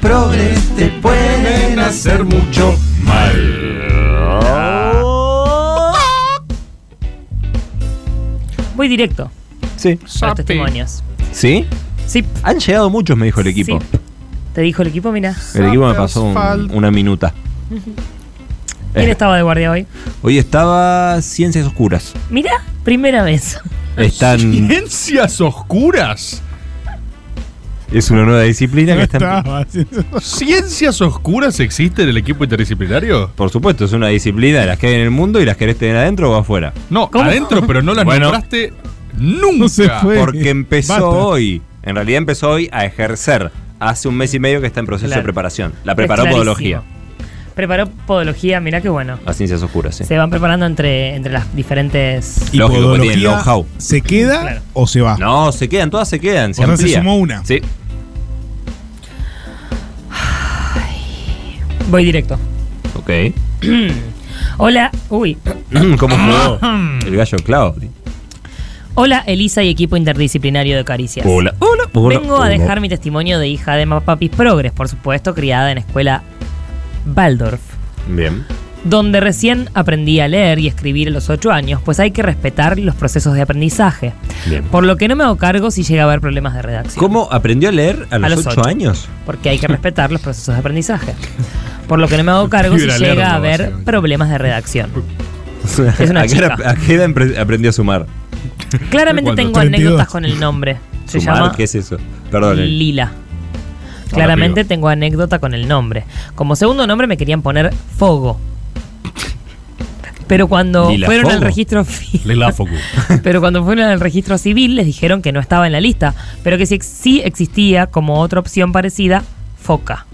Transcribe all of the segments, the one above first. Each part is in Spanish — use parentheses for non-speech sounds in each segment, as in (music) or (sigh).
progres te pueden hacer mucho Voy directo Sí. los testimonios. ¿Sí? Sí. Han llegado muchos, me dijo el equipo. Sí. ¿Te dijo el equipo? Mira. El equipo me pasó un- una minuta. (laughs) ¿Quién Eh, estaba de guardia hoy? Hoy estaba Ciencias Oscuras. Mira, primera vez. Están, (laughs) Ciencias oscuras. Es una nueva disciplina que está. Estaba ¿Ciencias oscuras existe en el equipo interdisciplinario? Por supuesto, es una disciplina de las que hay en el mundo y las querés tener adentro o afuera. No, ¿Cómo? adentro, pero no las Bueno. nombraste nunca. No se fue. Porque empezó Basta. hoy. En realidad empezó hoy a ejercer. Hace un mes y medio que está en proceso Claro. de preparación. La preparó Podología. Preparó podología, mira qué bueno. Las ciencias oscuras, sí. Se van preparando entre, entre las diferentes. ¿Y Lógico, tienen podología know-how. ¿Se queda Claro. o se va? No, se quedan, todas se quedan. Se O sea, se amplía. sumó una. Sí. Voy directo. Ok. (clears throat) Hola, uy. (clears throat) ¿Cómo jugó (clears throat) el gallo Claudio? Hola, Elisa y equipo interdisciplinario de Caricias. Hola, hola, hola. Vengo a hola. dejar mi testimonio de hija de Mapapis Progres, por supuesto, criada en escuela Waldorf, Bien. donde recién aprendí a leer y escribir a los 8 años, pues hay que respetar los procesos de aprendizaje. Bien. Por lo que no me hago cargo si llega a haber problemas de redacción. ¿Cómo aprendió a leer a los, los 8 ocho. años? Porque hay que respetar los procesos de aprendizaje. Por lo que no me hago (laughs) cargo si llega a haber problemas de redacción. (laughs) Es una ¿A qué edad- chica. ¿A qué edad aprendió a sumar? Claramente ¿Cuándo? tengo 32. anécdotas con el nombre. Se ¿Sumar? llama ¿Qué es eso? Perdón. el- Lila. Claramente tengo anécdota con el nombre. Como segundo nombre me querían poner Fogo. Pero cuando Lila fueron al Fogo. registro (laughs) Lela Focu. (laughs) pero cuando fueron al registro civil les dijeron que no estaba en la lista, pero que sí, sí existía como otra opción parecida, Foca.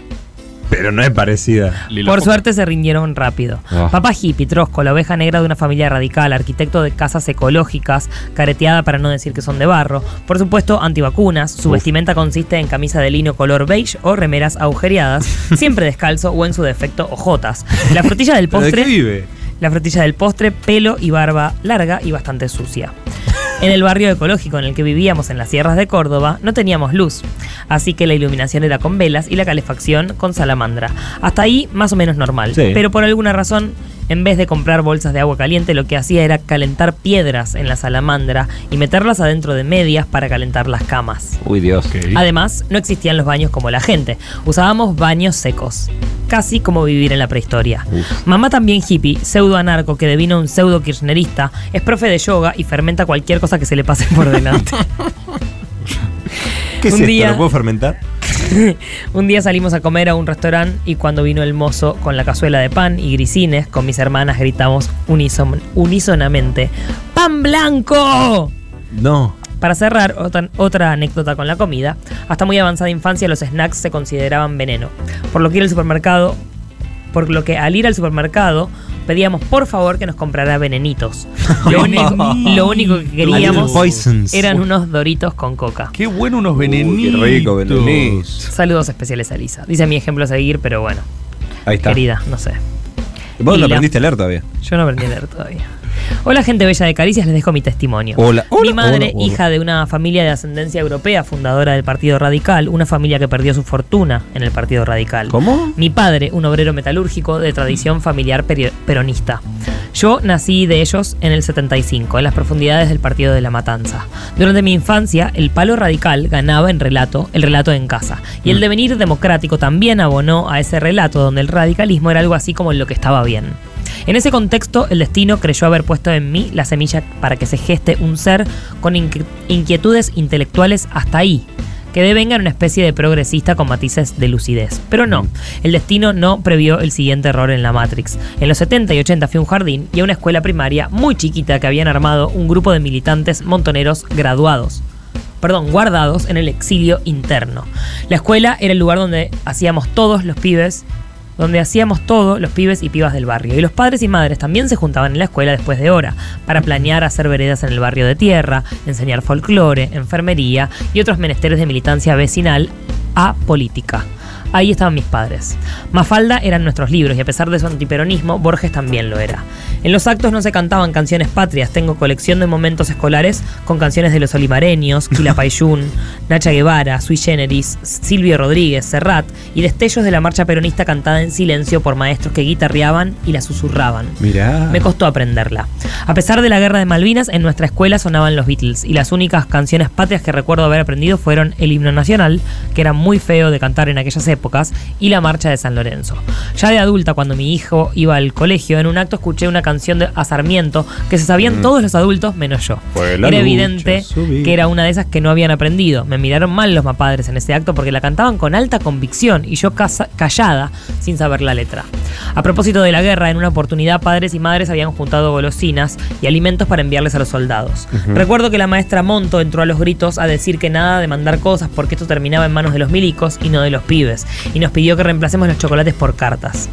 Pero no es parecida. Lila Por suerte se rindieron rápido. Ah. Papá hippie, trosco, la oveja negra de una familia radical, arquitecto de casas ecológicas, careteada para no decir que son de barro. Por supuesto, antivacunas. Su Uf. vestimenta consiste en camisa de lino color beige o remeras agujereadas, (laughs) siempre descalzo o en su defecto ojotas. La frutilla del ¿Pero (laughs) de qué postre, vive? la frutilla del postre, pelo y barba larga y bastante sucia. En el barrio ecológico en el que vivíamos en las sierras de Córdoba no teníamos luz, así que la iluminación era con velas y la calefacción con salamandra. Hasta ahí más o menos normal, Sí. pero por alguna razón, en vez de comprar bolsas de agua caliente, lo que hacía era calentar piedras en la salamandra y meterlas adentro de medias para calentar las camas. Uy, Dios. Ok. Además, no existían los baños como la gente. Usábamos baños secos. Casi como vivir en la prehistoria. Uf. Mamá también hippie, pseudo anarco que devino un pseudo kirchnerista, es profe de yoga y fermenta cualquier cosa que se le pase por delante. (laughs) ¿Qué es Un esto? día- ¿Lo puedo fermentar? (laughs) un día salimos a comer a un restaurante y cuando vino el mozo con la cazuela de pan y grisines, con mis hermanas gritamos unison- unísonamente: ¡Pan blanco! No. Para cerrar, otra, otra anécdota con la comida. Hasta muy avanzada infancia los snacks se consideraban veneno. Por lo que ir al supermercado, por lo que al ir al supermercado pedíamos por favor que nos comprara venenitos. (laughs) Lo, único, lo único que queríamos eran unos doritos con coca. Qué bueno unos Uy, venenitos. qué rico, venenitos. Saludos especiales a Lisa. Dice mi ejemplo a seguir, pero bueno, Ahí está. querida, no sé. Vos no aprendiste a leer todavía. Yo no aprendí a leer todavía. Hola gente bella de Caricias, les dejo mi testimonio. Hola, hola, Mi madre, hola, hola. hija de una familia de ascendencia europea, fundadora del Partido Radical, una familia que perdió su fortuna en el Partido Radical. ¿Cómo? Mi padre, un obrero metalúrgico de tradición familiar peronista. Yo nací de ellos en el 75, en las profundidades del Partido de la Matanza. Durante mi infancia, el palo radical ganaba en relato, el relato en casa. Y el devenir democrático también abonó a ese relato donde el radicalismo era algo así como lo que estaba bien. En ese contexto, el destino creyó haber puesto en mí la semilla para que se geste un ser con inqui- inquietudes intelectuales hasta ahí, que devenga en una especie de progresista con matices de lucidez. Pero no, el destino no previó el siguiente error en la Matrix. En los 70 y 80 fui a un jardín y a una escuela primaria muy chiquita que habían armado un grupo de militantes montoneros graduados perdón, guardados en el exilio interno. La escuela era el lugar donde hacíamos todos los pibes, donde hacíamos todos los pibes y pibas del barrio. Y los padres y madres también se juntaban en la escuela después de hora, para planear hacer veredas en el barrio de tierra, enseñar folclore, enfermería y otros menesteres de militancia vecinal a política. Ahí estaban mis padres. Mafalda eran nuestros libros y a pesar de su antiperonismo, Borges también lo era. En los actos no se cantaban canciones patrias, tengo colección de momentos escolares con canciones de los olimareños, Quilapayún, (laughs) Nacha Guevara, Sui Generis, Silvio Rodríguez, Serrat y destellos de la marcha peronista cantada en silencio por maestros que guitarreaban y la susurraban. Mirá. Me costó aprenderla. A pesar de la guerra de Malvinas, en nuestra escuela sonaban los Beatles y las únicas canciones patrias que recuerdo haber aprendido fueron el himno nacional, que era muy feo de cantar en aquellas épocas, y la marcha de San Lorenzo. Ya de adulta, cuando mi hijo iba al colegio, en un acto escuché una canción de a Sarmiento que se sabían Mm. todos los adultos menos yo. Era lucha, evidente subí. que era una de esas que no habían aprendido. Me miraron mal los mapadres en ese acto porque la cantaban con alta convicción y yo casa- callada sin saber la letra. A propósito de la guerra, en una oportunidad padres y madres habían juntado golosinas y alimentos para enviarles a los soldados. Recuerdo que la maestra Monto entró a los gritos a decir que nada de mandar cosas porque esto terminaba en manos de los milicos y no de los pibes, y nos pidió que reemplacemos los chocolates por cartas.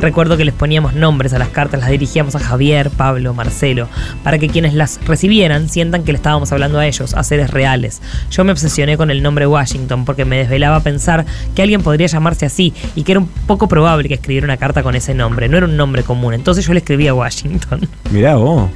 Recuerdo que les poníamos nombres a las cartas, las dirigíamos a Javier, Pablo, Marcelo, para que quienes las recibieran sientan que le estábamos hablando a ellos, a seres reales. Yo me obsesioné con el nombre Washington porque me desvelaba pensar que alguien podría llamarse así y que era un poco probable que escribiera una carta con ese nombre. No era un nombre común, entonces yo le escribía Washington. (laughs) Mirá vos.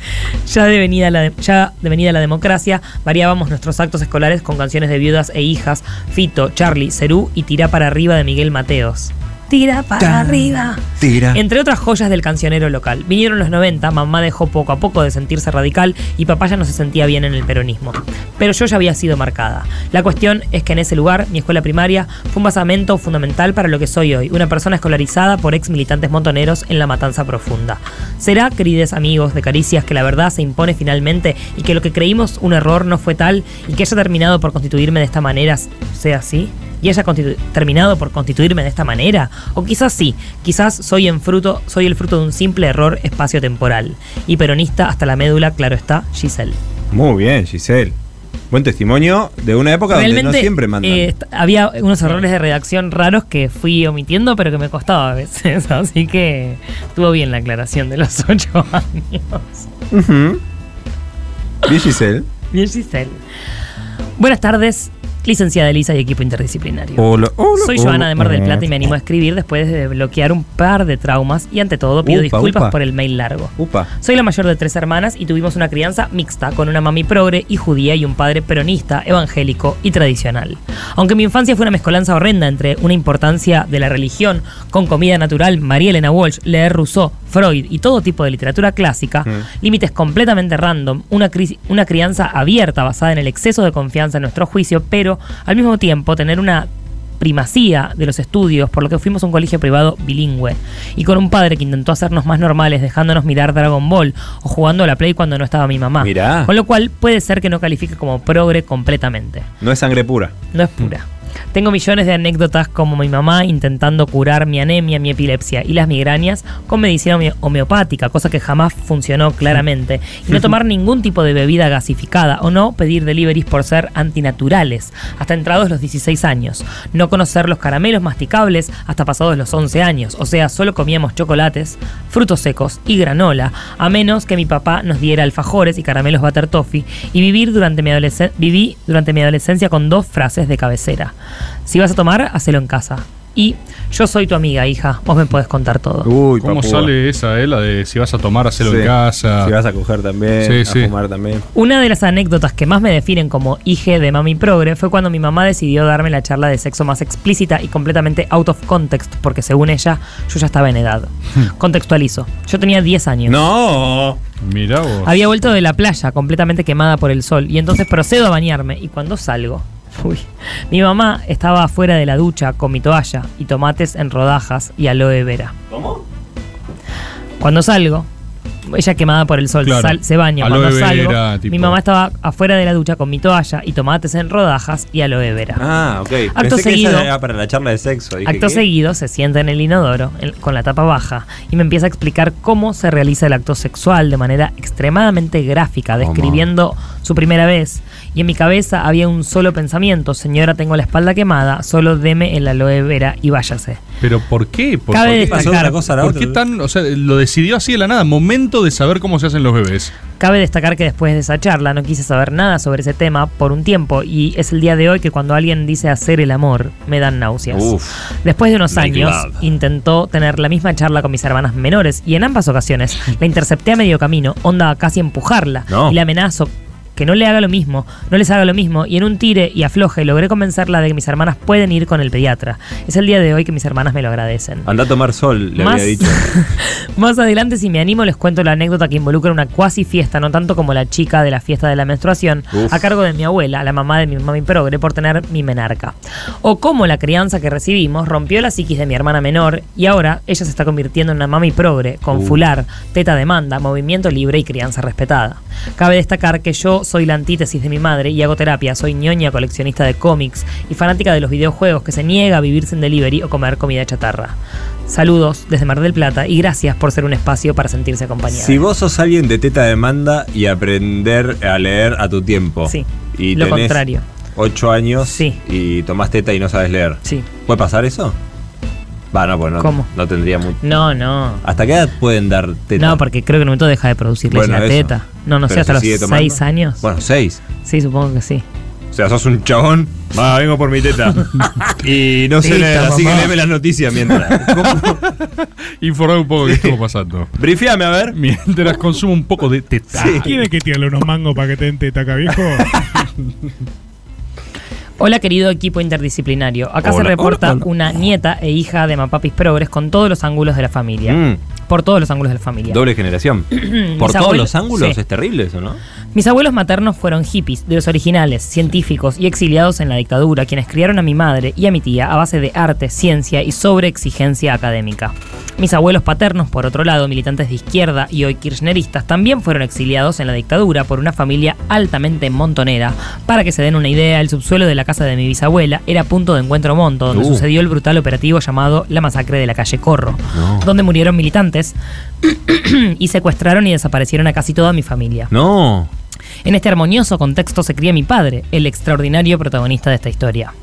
Ya de, venida la de- ya de venida la democracia, variábamos nuestros actos escolares con canciones de viudas e hijas, Fito, Charlie, Cerú y Tirá para arriba de Miguel Mateos. Tira para Tan, arriba. Tira. Entre otras joyas del cancionero local. Vinieron los 90, mamá dejó poco a poco de sentirse radical y papá ya no se sentía bien en el peronismo. Pero yo ya había sido marcada. La cuestión es que en ese lugar, mi escuela primaria, fue un basamento fundamental para lo que soy hoy, una persona escolarizada por ex militantes montoneros en la matanza profunda. ¿Será, queridos amigos de Caricias, que la verdad se impone finalmente y que lo que creímos un error no fue tal y que haya terminado por constituirme de esta manera sea así? Y haya terminado por constituirme de esta manera? O quizás sí, quizás soy, en fruto, soy el fruto de un simple error espacio-temporal. Y peronista hasta la médula, claro está, Giselle. Muy bien, Giselle. Buen testimonio de una época donde no Realmente siempre mandan. eh, había unos errores de redacción raros que fui omitiendo, pero que me costaba a veces. (laughs) Así que estuvo bien la aclaración de los (laughs) ocho años. Bien, Giselle. Bien, Giselle. Buenas tardes, licenciada Elisa y equipo interdisciplinario. Hola, hola, Soy. Joana de Mar del Plata y me animo a escribir después de bloquear un par de traumas y ante todo pido Upa, disculpas upa. por el mail largo. Upa. Soy la mayor de tres hermanas y tuvimos una crianza mixta con una mami progre y judía y un padre peronista, evangélico y tradicional. Aunque mi infancia fue una mezcolanza horrenda entre una importancia de la religión con comida natural, María Elena Walsh, leer Rousseau, Freud y todo tipo de literatura clásica, Mm. límites completamente random, una, cri- una crianza abierta basada en el exceso de confianza en nuestro juicio, pero al mismo tiempo tener una primacía de los estudios, por lo que fuimos a un colegio privado bilingüe, y con un padre que intentó hacernos más normales, dejándonos mirar Dragon Ball o jugando a la Play cuando no estaba mi mamá. Mirá. Con lo cual puede ser que no califique como progre completamente. No es sangre pura. No es pura. Tengo millones de anécdotas como mi mamá intentando curar mi anemia, mi epilepsia y las migrañas con medicina home- homeopática, cosa que jamás funcionó claramente, y no tomar ningún tipo de bebida gasificada o no pedir deliveries por ser antinaturales hasta entrados los 16 años, no conocer los caramelos masticables hasta pasados los 11 años, o sea, solo comíamos chocolates, frutos secos y granola, a menos que mi papá nos diera alfajores y caramelos butter toffee, y vivir durante mi adolescencia, viví durante mi adolescencia con dos frases de cabecera. Si vas a tomar, hacelo en casa. Y yo soy tu amiga, hija. Vos me podés contar todo. Uy, ¿Cómo papúa. sale esa, eh? La de si vas a tomar, hacelo Sí. en casa. Si vas a coger también, Sí, a sí. fumar también. Una de las anécdotas que más me definen como hija de mami progre fue cuando mi mamá decidió darme la charla de sexo más explícita y completamente out of context, porque según ella, yo ya estaba en edad. Contextualizo. Yo tenía 10 años. No. Mirá vos. Había vuelto de la playa completamente quemada por el sol y entonces procedo a bañarme y cuando salgo, uy, mi mamá estaba afuera de la ducha con mi toalla y tomates en rodajas y aloe vera. ¿Cómo? Cuando salgo, ella quemada por el sol, Claro. sal- se baña Aloe cuando salgo. vera, tipo. Mi mamá estaba afuera de la ducha con mi toalla y tomates en rodajas y aloe vera. Ah, ok. Acto Pensé que seguido- esa era para la charla de sexo. Dije, Acto ¿qué? seguido se sienta en el inodoro en- con la tapa baja y me empieza a explicar cómo se realiza el acto sexual de manera extremadamente gráfica, describiendo su primera vez. Y en mi cabeza había un solo pensamiento, señora, tengo la espalda quemada, solo deme el aloe vera y váyase. ¿Pero por qué? ¿Por, Cabe por qué? destacar- una cosa a la ¿Por otra. qué tan.? O sea, lo decidió así de la nada. Momento de saber cómo se hacen los bebés. Cabe destacar que después de esa charla no quise saber nada sobre ese tema por un tiempo y es el día de hoy que cuando alguien dice hacer el amor me dan náuseas. Uf. Después de unos años love. intentó tener la misma charla con mis hermanas menores y en ambas ocasiones la intercepté a medio camino, onda casi empujarla No. y la amenazo que no le haga lo mismo, no les haga lo mismo y en un tire y afloje logré convencerla de que mis hermanas pueden ir con el pediatra. Es el día de hoy que mis hermanas me lo agradecen. Anda a tomar sol, le Más, había dicho. (laughs) más adelante, si me animo, les cuento la anécdota que involucra una cuasi fiesta, no tanto como la chica de la fiesta de la menstruación, Uf. a cargo de mi abuela, la mamá de mi mami progre, por tener mi menarca. O cómo la crianza que recibimos rompió la psiquis de mi hermana menor y ahora ella se está convirtiendo en una mami progre, con Uh. fular, teta demanda, movimiento libre y crianza respetada. Cabe destacar que yo soy la antítesis de mi madre y hago terapia, soy ñoña coleccionista de cómics y fanática de los videojuegos que se niega a vivir sin delivery o comer comida chatarra. Saludos desde Mar del Plata y gracias por ser un espacio para sentirse acompañada. Si vos sos alguien de teta demanda y aprender a leer a tu tiempo. Sí, Y lo tenés contrario. Ocho años Sí. y tomás teta y no sabes leer. Sí. ¿Puede pasar eso? Va, no, pues no, ¿Cómo? no tendría mucho. No, no. ¿Hasta qué edad pueden dar teta? No, porque creo que en un momento deja de producir leche Bueno, la eso. teta. No, no sé, hasta los sigue tomando. seis años. Bueno, seis. Sí, supongo que sí. O sea, sos un chabón. Va, vengo por mi teta. (laughs) y no sé leer, así que léeme las noticias mientras. ¿Cómo? Informar un poco qué estuvo pasando. Brifiame, a ver. Mientras consumo un poco de teta. ¿Quiere que tirarle unos mangos para que te den teta, viejo? (laughs) Hola querido equipo interdisciplinario. Acá se reporta hola, hola. una nieta e hija de Mapapis Progres con todos los ángulos de la familia. Mm, Por todos los ángulos de la familia. doble generación. (clears throat) por todos abuelos- los ángulos sí. es terrible eso, ¿no? Mis abuelos maternos fueron hippies, de los originales, científicos y exiliados en la dictadura, quienes criaron a mi madre y a mi tía a base de arte, ciencia y sobreexigencia académica. Mis abuelos paternos, por otro lado, militantes de izquierda y hoy kirchneristas, también fueron exiliados en la dictadura por una familia altamente montonera. Para que se den una idea, el subsuelo de la casa de mi bisabuela era punto de encuentro monto, donde Uh. sucedió el brutal operativo llamado la masacre de la calle Corro, No. donde murieron militantes (clears throat) y secuestraron y desaparecieron a casi toda mi familia. No. En este armonioso contexto se cría mi padre, el extraordinario protagonista de esta historia.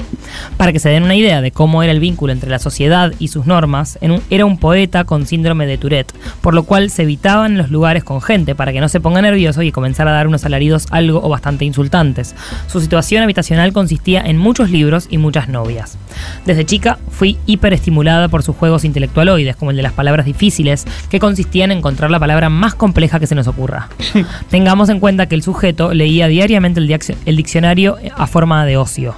Para que se den una idea de cómo era el vínculo entre la sociedad y sus normas, en un- era un poeta con síndrome de Tourette, por lo cual se evitaban los lugares con gente para que no se ponga nervioso y comenzara a dar unos alaridos algo o bastante insultantes. Su situación habitacional consistía en muchos libros y muchas novias. Desde chica fui hiperestimulada por sus juegos intelectualoides, como el de las palabras difíciles, que consistían en encontrar la palabra más compleja que se nos ocurra. (laughs) Tengamos en cuenta que el sujeto leía diariamente el, diccionario a forma de ocio.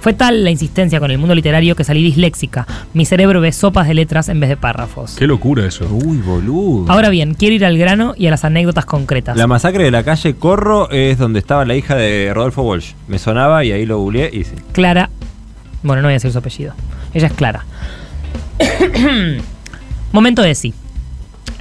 Fue tal la insistencia con el mundo literario que salí disléxica. Mi cerebro ve sopas de letras en vez de párrafos. Qué locura eso. Uy, boludo. Ahora bien, quiero ir al grano y a las anécdotas concretas. La masacre de la calle Corro es donde estaba la hija de Rodolfo Walsh. Me sonaba y ahí lo googleé y sí. Clara. Bueno, no voy a decir su apellido. Ella es Clara. (coughs) Momento de sí.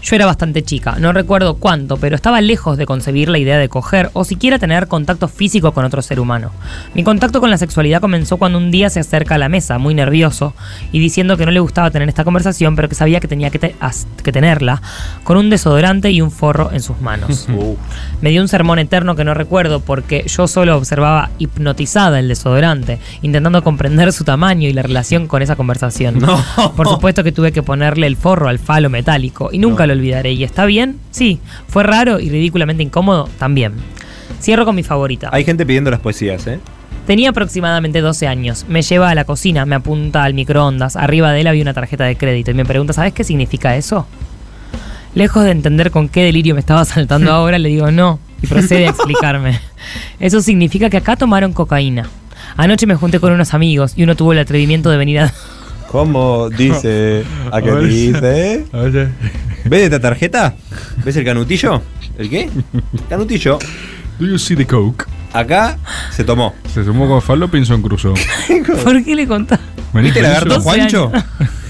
Yo era bastante chica, no recuerdo cuánto, pero estaba lejos de concebir la idea de coger o siquiera tener contacto físico con otro ser humano. Mi contacto con la sexualidad comenzó cuando un día se acerca a la mesa, muy nervioso, y diciendo que no le gustaba tener esta conversación, pero que sabía que tenía que, te- as- que tenerla, con un desodorante y un forro en sus manos. (laughs) Uh, Me dio un sermón eterno que no recuerdo porque yo solo observaba hipnotizada el desodorante, intentando comprender su tamaño y la relación con esa conversación. (laughs) No. Por supuesto que tuve que ponerle el forro al falo metálico y nunca lo olvidaré. ¿Y está bien? Sí. ¿Fue raro y ridículamente incómodo? También. Cierro con mi favorita. Hay gente pidiendo las poesías, ¿eh? Tenía aproximadamente 12 años. Me lleva a la cocina, me apunta al microondas. Arriba de él había una tarjeta de crédito y me pregunta, ¿sabes qué significa eso? Lejos de entender con qué delirio me estaba saltando (laughs) ahora, le digo no y procede a explicarme. (laughs) Eso significa que acá tomaron cocaína. Anoche me junté con unos amigos y uno tuvo el atrevimiento de venir a... ¿Cómo dice? (laughs) ¿A qué dice? ¿Ves esta tarjeta? ¿Ves el canutillo? ¿El qué? Canutillo. Do you see the coke? Acá se tomó. Se sumó con Fallo Pinson Crusoe. (laughs) ¿Por qué le contás? ¿Viste el lagarto yo- 12 Juancho? años.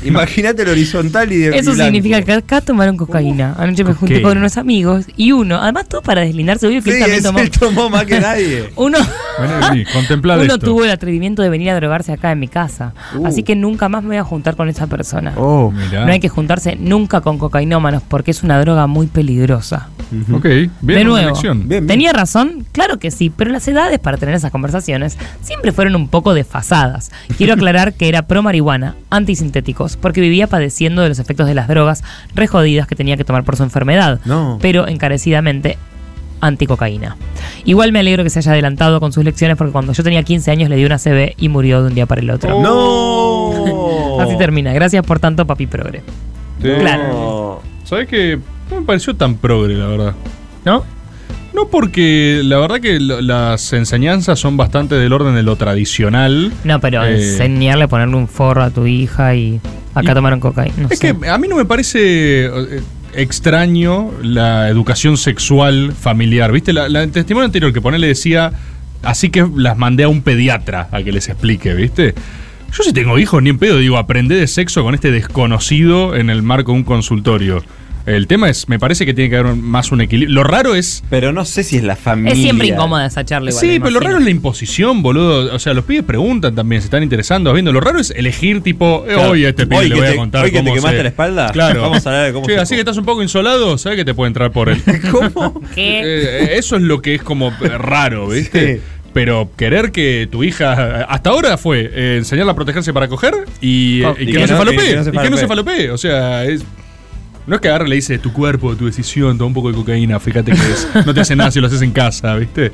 (laughs) Imagínate el horizontal y de Eso blanco. significa que acá tomaron cocaína. Anoche me junté con unos amigos y uno, además todo para deslindarse, obvio que Sí, él también tomó. él tomó más que nadie. (laughs) Uno, contemplad uno esto. tuvo el atrevimiento de venir a drogarse acá en mi casa. Uh. Así que nunca más me voy a juntar con esa persona. Oh, mirá. No hay que juntarse nunca con cocainómanos porque es una droga muy peligrosa. Ok, bien, de nuevo, bien. ¿tenía razón? Claro que sí, pero las edades para tener esas conversaciones siempre fueron un poco desfasadas. Quiero (laughs) aclarar que era pro marihuana, antisintéticos, porque vivía padeciendo de los efectos de las drogas re jodidas que tenía que tomar por su enfermedad, No. pero encarecidamente anticocaína. Igual me alegro que se haya adelantado con sus lecciones porque cuando yo tenía 15 años le dio una CB y murió de un día para el otro. No. (laughs) Así termina. Gracias por tanto, papi progre. Claro. ¿Sabes que No me pareció tan progre, la verdad. ¿No? No porque la verdad que lo- las enseñanzas son bastante del orden de lo tradicional. No, pero Eh, enseñarle a ponerle un forro a tu hija y acá Y- tomaron cocaína. no Es sé. que a mí no me parece eh, extraño la educación sexual familiar. ¿Viste? La, la- el testimonio anterior que pone le decía, así que las mandé a un pediatra a que les explique, ¿viste? Yo si tengo hijos, ni en pedo, digo, aprendé de sexo con este desconocido en el marco de un consultorio. El tema es, me parece que tiene que haber más un equilibrio. Lo raro es... Pero no sé si es la familia. Es siempre incómoda esa charla igual. Sí, me pero lo raro es la imposición, boludo. O sea, los pibes preguntan también, se están interesando, viendo. Lo raro es elegir, tipo, eh, Claro. hoy a este pibe Hoy le voy te- a contar hoy que te quemaste se- la espalda, (laughs) Claro. vamos a hablar de cómo Che, se así que estás un poco insolado, ¿sabes que te puede entrar por él? (laughs) ¿Cómo? ¿Qué? (laughs) Eh, eso es lo que es como eh, raro, ¿viste? Sí. Pero querer que tu hija. Hasta ahora fue eh, enseñarla a protegerse para coger y, eh, Oh, y y que, que no se no- falopee. y que no se Y que no se falopee. falopee. O sea, es. No es que agarre y le dice tu cuerpo, tu decisión, toma un poco de cocaína, fíjate que es- no te hace nada si lo haces en casa, ¿viste?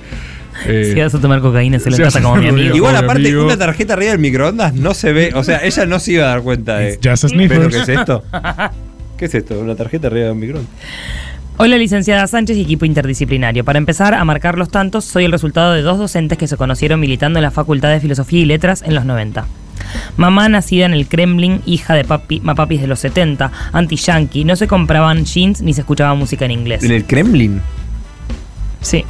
Eh, Si vas a tomar cocaína, se lo (laughs) si trata como mi amigo. Igual aparte, amigo. una tarjeta arriba del microondas no se ve. O sea, ella no se iba a dar cuenta de. It's just a ¿Pero qué es esto? (laughs) ¿Qué es esto? ¿Una tarjeta arriba del microondas? Hola, licenciada Sánchez y equipo interdisciplinario. Para empezar a marcar los tantos, soy el resultado de dos docentes que se conocieron militando en la Facultad de Filosofía y Letras en los 90. Mamá, nacida en el Kremlin, hija de papi, mapapis de los 70, anti-yankee, no se compraban jeans ni se escuchaba música en inglés. En el Kremlin. Sí.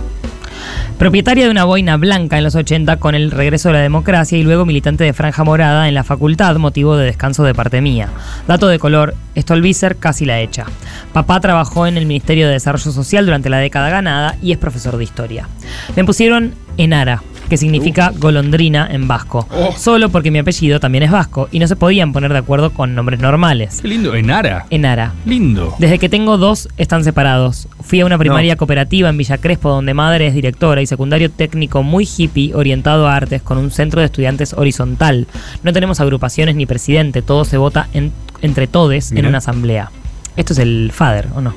Propietaria de una boina blanca en los 80 con el regreso de la democracia y luego militante de franja morada en la facultad, motivo de descanso de parte mía. Dato de color, Stolbizer casi la hecha. Papá trabajó en el Ministerio de Desarrollo Social durante la década ganada y es profesor de historia. Me pusieron Enara, que significa golondrina en vasco, Oh. solo porque mi apellido también es vasco y no se podían poner de acuerdo con nombres normales. Qué lindo. Enara. Enara. Lindo. Desde que tengo dos están separados. Fui a una primaria cooperativa en Villa Crespo donde madre es directora y secundario técnico muy hippie orientado a artes con un centro de estudiantes horizontal. No tenemos agrupaciones ni presidente, todo se vota en- entre todes en una asamblea. Esto es el FADER, ¿o no?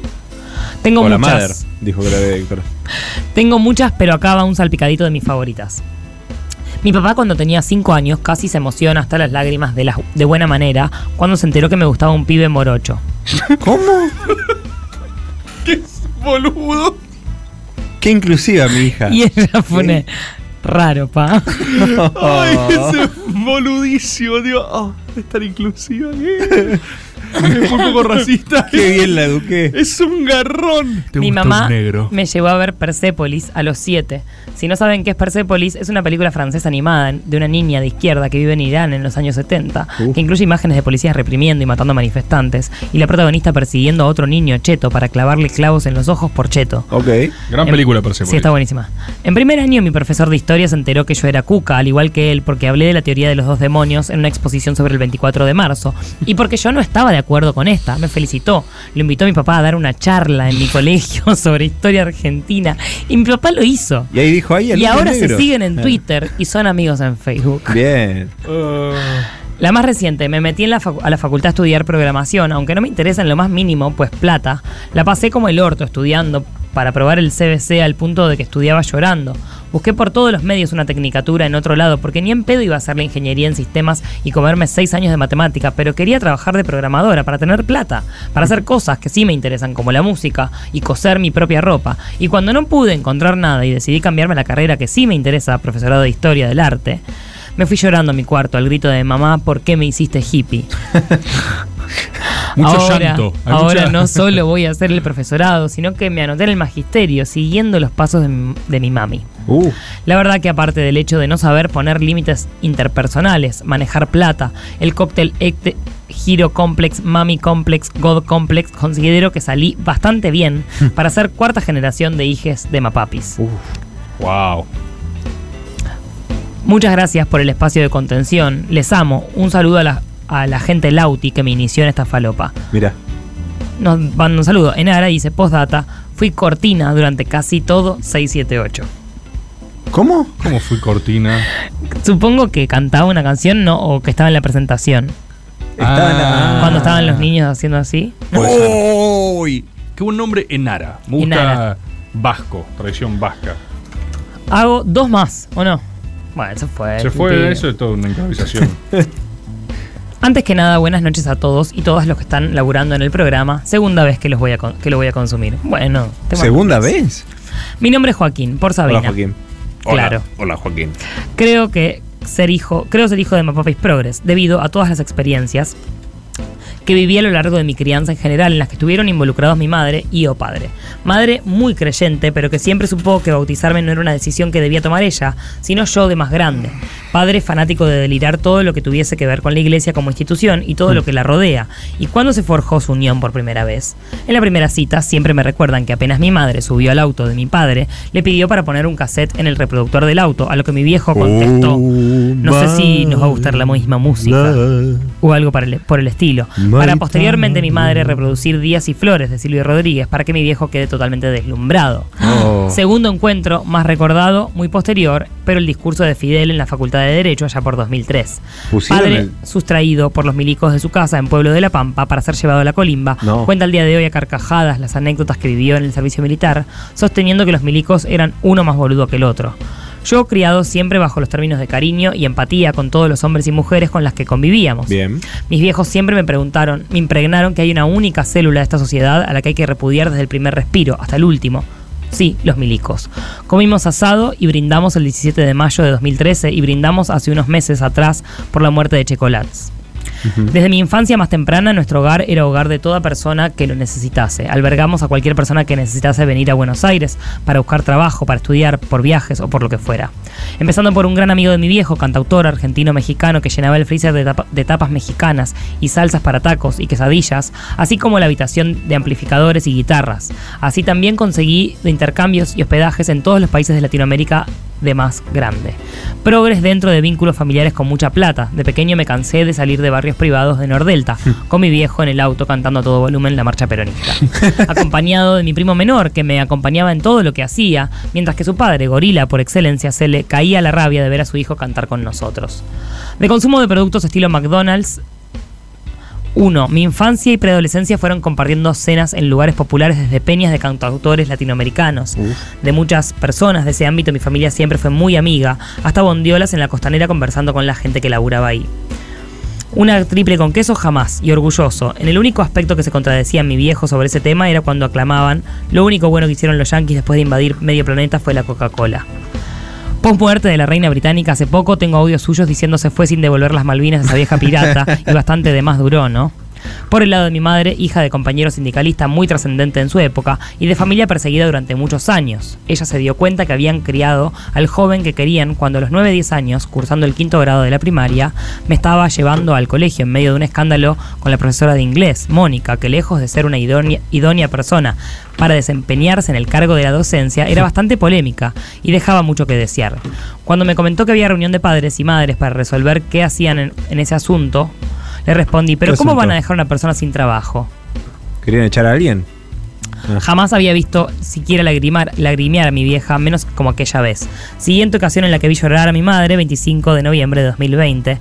Tengo O la muchas. dijo que la de Héctor. (laughs) Tengo muchas, pero acá va un salpicadito de mis favoritas. Mi papá cuando tenía 5 años casi se emociona hasta las lágrimas de, la- de buena manera cuando se enteró que me gustaba un pibe morocho. (laughs) ¿Cómo? (laughs) Qué boludo. Qué inclusiva mi hija. Y ella pone, raro, pa. Ay, ese boludísimo, digo, oh, es tan inclusiva que (laughs) es un poco racista. (laughs) Qué bien la eduqué. Es un garrón. Te Mi gusta mamá un negro. me llevó a ver Persepolis a los 7. Si no saben qué es Persepolis, es una película francesa animada de una niña de izquierda que vive en Irán en los años 70, Uh. que incluye imágenes de policías reprimiendo y matando manifestantes, y la protagonista persiguiendo a otro niño cheto para clavarle clavos en los ojos por cheto. Ok. Gran En- película, Persepolis. Sí, está buenísima. En primer año, mi profesor de historia se enteró que yo era cuca, al igual que él, porque hablé de la teoría de los dos demonios en una exposición sobre el 24 de marzo. Y porque yo no estaba de acuerdo con esta, me felicitó. Lo invitó a mi papá a dar una charla en mi (laughs) colegio sobre historia argentina. Y mi papá lo hizo. Y ahí dijo ahí el Y ahora se siguen en Ah. Twitter y son amigos en Facebook. Bien. Ah, La más reciente, me metí en la facu- a la facultad a estudiar programación, aunque no me interesa en lo más mínimo, pues plata. La pasé como el orto estudiando para probar el CBC al punto de que estudiaba llorando. Busqué por todos los medios una tecnicatura en otro lado, porque ni en pedo iba a hacer la ingeniería en sistemas y comerme seis años de matemática, pero quería trabajar de programadora para tener plata, para hacer cosas que sí me interesan, como la música y coser mi propia ropa. Y cuando no pude encontrar nada y decidí cambiarme la carrera que sí me interesa, profesorado de historia del arte, me fui llorando a mi cuarto al grito de mamá, ¿por qué me hiciste hippie? (laughs) Mucho ahora, llanto. Ahora mucha- (laughs) no solo voy a hacer el profesorado, sino que me anoté en el magisterio, siguiendo los pasos de mi, de mi mami. Uh, La verdad que aparte del hecho de no saber poner límites interpersonales, manejar plata, el cóctel Ecte- Hero Complex, Mami Complex, God Complex, considero que salí bastante bien (laughs) para ser cuarta generación de hijes de Mapapis. Wow. Muchas gracias por el espacio de contención, les amo, un saludo a la, a la gente Lauti que me inició en esta falopa. mira. Nos manda un saludo. Enara dice, postdata, fui cortina durante casi todo 678. ¿Cómo? ¿Cómo fui cortina? Supongo que cantaba una canción no, o que estaba en la presentación. Estaba en la- Ah. Cuando estaban los niños haciendo así. Puede ser. ¡Uy! Qué buen nombre, Enara. Me gusta Enara. vasco, tradición vasca. Hago dos más, ¿o no? Bueno, eso fue. Se fue, mentira. eso es toda una improvisación. (laughs) Antes que nada, buenas noches a todos y todas los que están laburando en el programa. Segunda vez que, los voy a que lo voy a consumir. Bueno, ¿Segunda vez? Mi nombre es Joaquín, por Sabina. Hola, Joaquín. Claro. Hola, Joaquín. Creo que ser hijo, creo ser hijo de Mapapis Progress, debido a todas las experiencias que viví a lo largo de mi crianza en general, en las que estuvieron involucrados mi madre y o padre. Madre muy creyente, pero que siempre supo que bautizarme no era una decisión que debía tomar ella, sino yo de más grande. Padre fanático de delirar todo lo que tuviese que ver con la iglesia como institución y todo lo que la rodea. ¿Y cuando se forjó su unión por primera vez? En la primera cita siempre me recuerdan que apenas mi madre subió al auto de mi padre, le pidió para poner un cassette en el reproductor del auto, a lo que mi viejo contestó, no sé si nos va a gustar la misma música o algo para el- por el estilo. Para posteriormente mi madre reproducir Días y Flores de Silvio Rodríguez para que mi viejo quede totalmente deslumbrado. Oh. Segundo encuentro, más recordado, muy posterior, pero el discurso de Fidel en la Facultad de Derecho allá por 2003. Pusieron Padre el- sustraído por los milicos de su casa en Pueblo de la Pampa para ser llevado a la colimba, No. cuenta al día de hoy a carcajadas las anécdotas que vivió en el servicio militar, sosteniendo que los milicos eran uno más boludo que el otro. Yo criado siempre bajo los términos de cariño y empatía con todos los hombres y mujeres con las que convivíamos. Bien. Mis viejos siempre me preguntaron, me impregnaron que hay una única célula de esta sociedad a la que hay que repudiar desde el primer respiro hasta el último. Sí, los milicos. Comimos asado y brindamos el 17 de mayo de 2013 y brindamos hace unos meses atrás por la muerte de Checolats. Desde mi infancia más temprana, nuestro hogar era hogar de toda persona que lo necesitase. Albergamos a cualquier persona que necesitase venir a Buenos Aires para buscar trabajo, para estudiar, por viajes o por lo que fuera. Empezando por un gran amigo de mi viejo, cantautor argentino-mexicano que llenaba el freezer de, tapa- de tapas mexicanas y salsas para tacos y quesadillas, así como la habitación de amplificadores y guitarras. Así también conseguí intercambios y hospedajes en todos los países de Latinoamérica de más grande. Progres dentro de vínculos familiares con mucha plata. De pequeño me cansé de salir de barrios privados de Nordelta, con mi viejo en el auto cantando a todo volumen la marcha peronista. (laughs) Acompañado de mi primo menor, que me acompañaba en todo lo que hacía, mientras que su padre, gorila por excelencia, se le caía la rabia de ver a su hijo cantar con nosotros. De consumo de productos estilo McDonald's, 1. Mi infancia y preadolescencia fueron compartiendo cenas en lugares populares desde peñas de cantautores latinoamericanos. De muchas personas de ese ámbito mi familia siempre fue muy amiga, hasta bondiolas en la costanera conversando con la gente que laburaba ahí. Una triple con queso jamás, y orgulloso. En el único aspecto que se contradecía mi viejo sobre ese tema era cuando aclamaban, lo único bueno que hicieron los yanquis después de invadir medio planeta fue la Coca-Cola. Post muerte de la reina británica hace poco tengo audios suyos diciendo se fue sin devolver las Malvinas a esa vieja pirata (laughs) y bastante de más duró, ¿no? Por el lado de mi madre, hija de compañero sindicalista muy trascendente en su época y de familia perseguida durante muchos años. Ella se dio cuenta que habían criado al joven que querían cuando a los 9-10 años, cursando el quinto grado de la primaria, me estaba llevando al colegio en medio de un escándalo con la profesora de inglés, Mónica, que lejos de ser una idónea, persona para desempeñarse en el cargo de la docencia, era bastante polémica y dejaba mucho que desear. Cuando me comentó que había reunión de padres y madres para resolver qué hacían en ese asunto, le respondí, pero ¿Qué ¿cómo van a dejar a una persona sin trabajo? ¿Querían echar a alguien? Jamás había visto siquiera lagrimar, lagrimear a mi vieja, menos como aquella vez. Siguiente ocasión en la que vi llorar a mi madre, 25 de noviembre de 2020.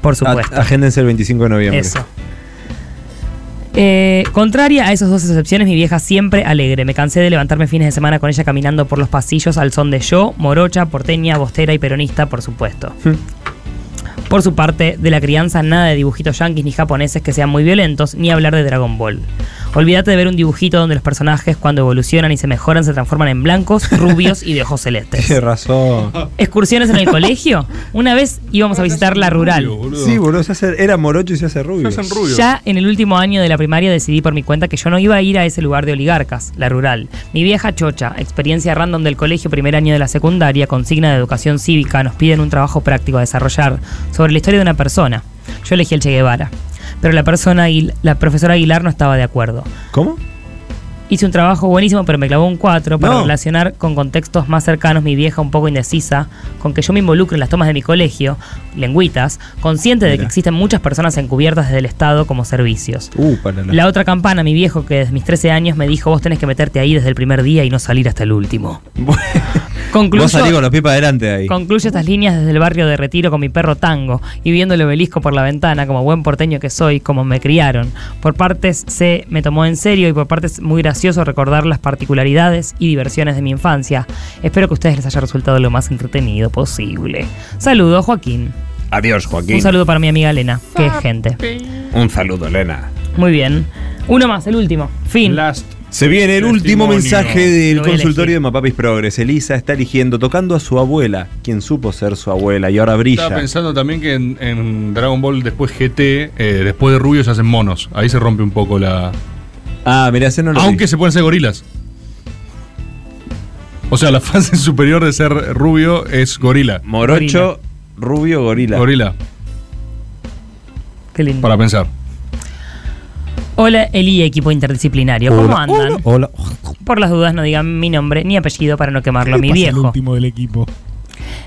Por supuesto. A- agéndense el 25 de noviembre. Eso. Eh, contraria a esas dos excepciones, mi vieja siempre alegre. Me cansé de levantarme fines de semana con ella caminando por los pasillos al son de yo, morocha, porteña, bostera y peronista, por supuesto. Por su parte, de la crianza nada de dibujitos yanquis ni japoneses que sean muy violentos, ni hablar de Dragon Ball. Olvídate de ver un dibujito donde los personajes cuando evolucionan y se mejoran se transforman en blancos, (laughs) rubios y de ojos celestes. Tienes razón. ¿Excursiones en el colegio? Una vez íbamos a visitar la rural. Sí, boludo, se hace- era morocho y se hace rubio. Se hacen rubios. Ya en el último año de la primaria decidí por mi cuenta que yo no iba a ir a ese lugar de oligarcas, la rural. Mi vieja chocha, experiencia random del colegio, primer año de la secundaria, consigna de educación cívica, nos piden un trabajo práctico a desarrollar sobre la historia de una persona. Yo elegí el Che Guevara. Pero la persona, la profesora Aguilar no estaba de acuerdo. ¿Cómo? Hice un trabajo buenísimo, pero me clavó un 4 para No. relacionar con contextos más cercanos mi vieja un poco indecisa, con que yo me involucre en las tomas de mi colegio, lengüitas, consciente de que existen muchas personas encubiertas desde el Estado como servicios. Uh, para la. La otra campana, mi viejo, que desde mis 13 años me dijo, vos tenés que meterte ahí desde el primer día y no salir hasta el último. (laughs) (laughs) Concluyo, Vos salí con los pies para adelante ahí. concluyo estas líneas desde el barrio de Retiro con mi perro Tango y viendo el obelisco por la ventana como buen porteño que soy, como me criaron. Por partes se me tomó en serio y por partes muy gracioso recordar las particularidades y diversiones de mi infancia. Espero que a ustedes les haya resultado lo más entretenido posible. Saludos, Joaquín. Adiós, Joaquín. Un saludo para mi amiga Elena, que es gente. Un saludo, Elena. Muy bien. Uno más, el último. Fin. Last. Se viene el último Testimonio. mensaje del consultorio de Mapapis Progress. Elisa está eligiendo, tocando a su abuela, quien supo ser su abuela y ahora brilla. Estaba pensando también que en, en Dragon Ball después GT, eh, después de Rubio se hacen monos. Ahí se rompe un poco la. Ah, mirá, ese no lo Aunque vi. se pueden ser gorilas. O sea, la (laughs) fase superior de ser rubio es gorila. Morocho, rubio, gorila. Gorila, Qué lindo. para pensar. Hola, Eli, equipo interdisciplinario. ¿Cómo Hola, andan? Hola. Por las dudas no digan mi nombre ni apellido para no quemarlo a ¿Qué mi pasa el viejo. último del equipo.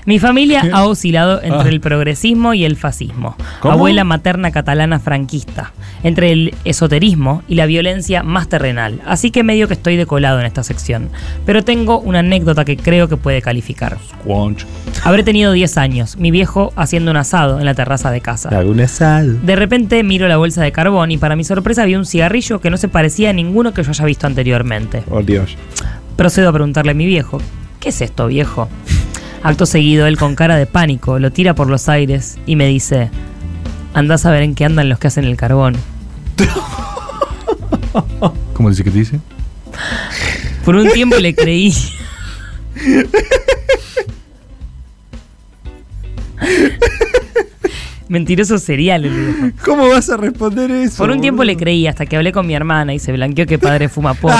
Mi familia (laughs) ha oscilado entre Ah. el progresismo y el fascismo. ¿Cómo? Abuela materna catalana franquista. Entre el esoterismo y la violencia más terrenal. Así que medio que estoy decolado en esta sección. Pero tengo una anécdota que creo que puede calificar. Squanch. Habré tenido 10 años, mi viejo haciendo un asado en la terraza de casa. Alguna sal. De repente miro la bolsa de carbón y para mi sorpresa vi un cigarrillo que no se parecía a ninguno que yo haya visto anteriormente. Oh, Dios. Procedo a preguntarle a mi viejo, ¿qué es esto, viejo? Acto seguido, él con cara de pánico lo tira por los aires y me dice, andás a ver en qué andan los que hacen el carbón. (laughs) ¿Cómo dice que te dice? Por un tiempo le creí. (laughs) Mentiroso serial, le dijo. ¿Cómo vas a responder eso? Por un tiempo boludo? le creí hasta que hablé con mi hermana y se blanqueó que padre fuma porro.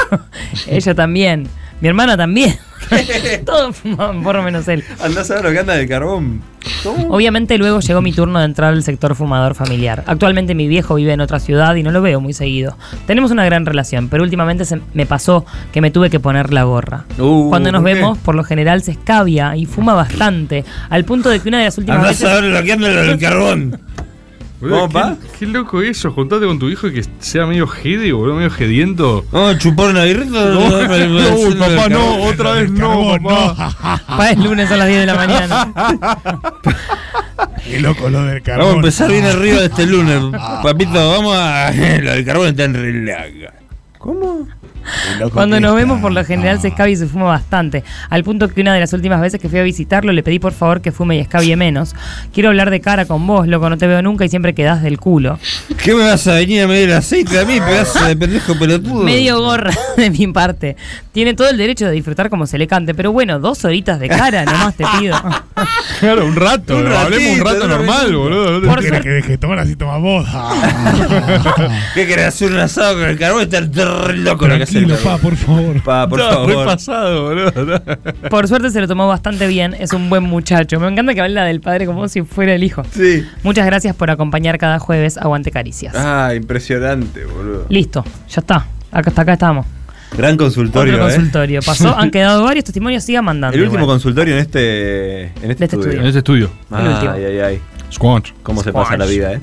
(laughs) Ella también. Mi hermana también. (laughs) Todos fumaban porro menos él. Andás a ver lo que anda del carbón. ¿Cómo? Obviamente luego llegó mi turno de entrar al sector fumador familiar. Actualmente mi viejo vive en otra ciudad y no lo veo muy seguido. Tenemos una gran relación, pero últimamente se me pasó que me tuve que poner la gorra. Uh, Cuando nos ¿por qué? vemos, por lo general se escabia y fuma bastante, al punto de que una de las últimas Andás veces... a ver lo que anda del carbón. ¿Cómo, ¿qué, pa? qué loco eso, juntate con tu hijo y que sea medio jede, boludo, medio jediento. Vamos a chupar una birrita. No, papá, no, otra vez no, papá. Pa, es lunes a las 10 de la mañana. (laughs) Qué loco lo del carbón. Vamos a empezar bien arriba de este lunes. Papito, vamos a. (laughs) Lo del carbón está en relaga. ¿Cómo? Qué Cuando nos vemos por lo general se escabia y se fuma bastante, al punto que una de las últimas veces que fui a visitarlo le pedí por favor que fume y escabie menos. Quiero hablar de cara con vos, loco, no te veo nunca y siempre quedás del culo. ¿Qué me vas a venir a medir aceite a mí, pedazo de pendejo pelotudo? Medio gorra de mi parte. Tiene todo el derecho de disfrutar como se le cante, pero bueno, dos horitas de cara nomás te pido. (laughs) Claro, un rato, Un hablemos un rato no normal, boludo. no te- Por ¿Querés suerte- que deje de tomar así toma vos? (laughs) ¿Qué querés hacer un asado con el carbón? Está re loco lo el Tranquilo, pa, por favor. Pa, por Estaba re favor. pasado, boludo. Por suerte se lo tomó bastante bien, es un buen muchacho. Me encanta que habla del padre como si fuera el hijo. Sí. Muchas gracias por acompañar cada jueves Aguante Caricias. Ah, impresionante, boludo. Listo, ya está. Acá, hasta acá estamos. Gran consultorio, Otro ¿eh? consultorio. Pasó, han (laughs) quedado varios testimonios, siga mandando. El último igual. consultorio en este, en este este estudio. En ese estudio. El último. Ay, ay, ay. Squanch. Cómo se pasa la vida, ¿eh?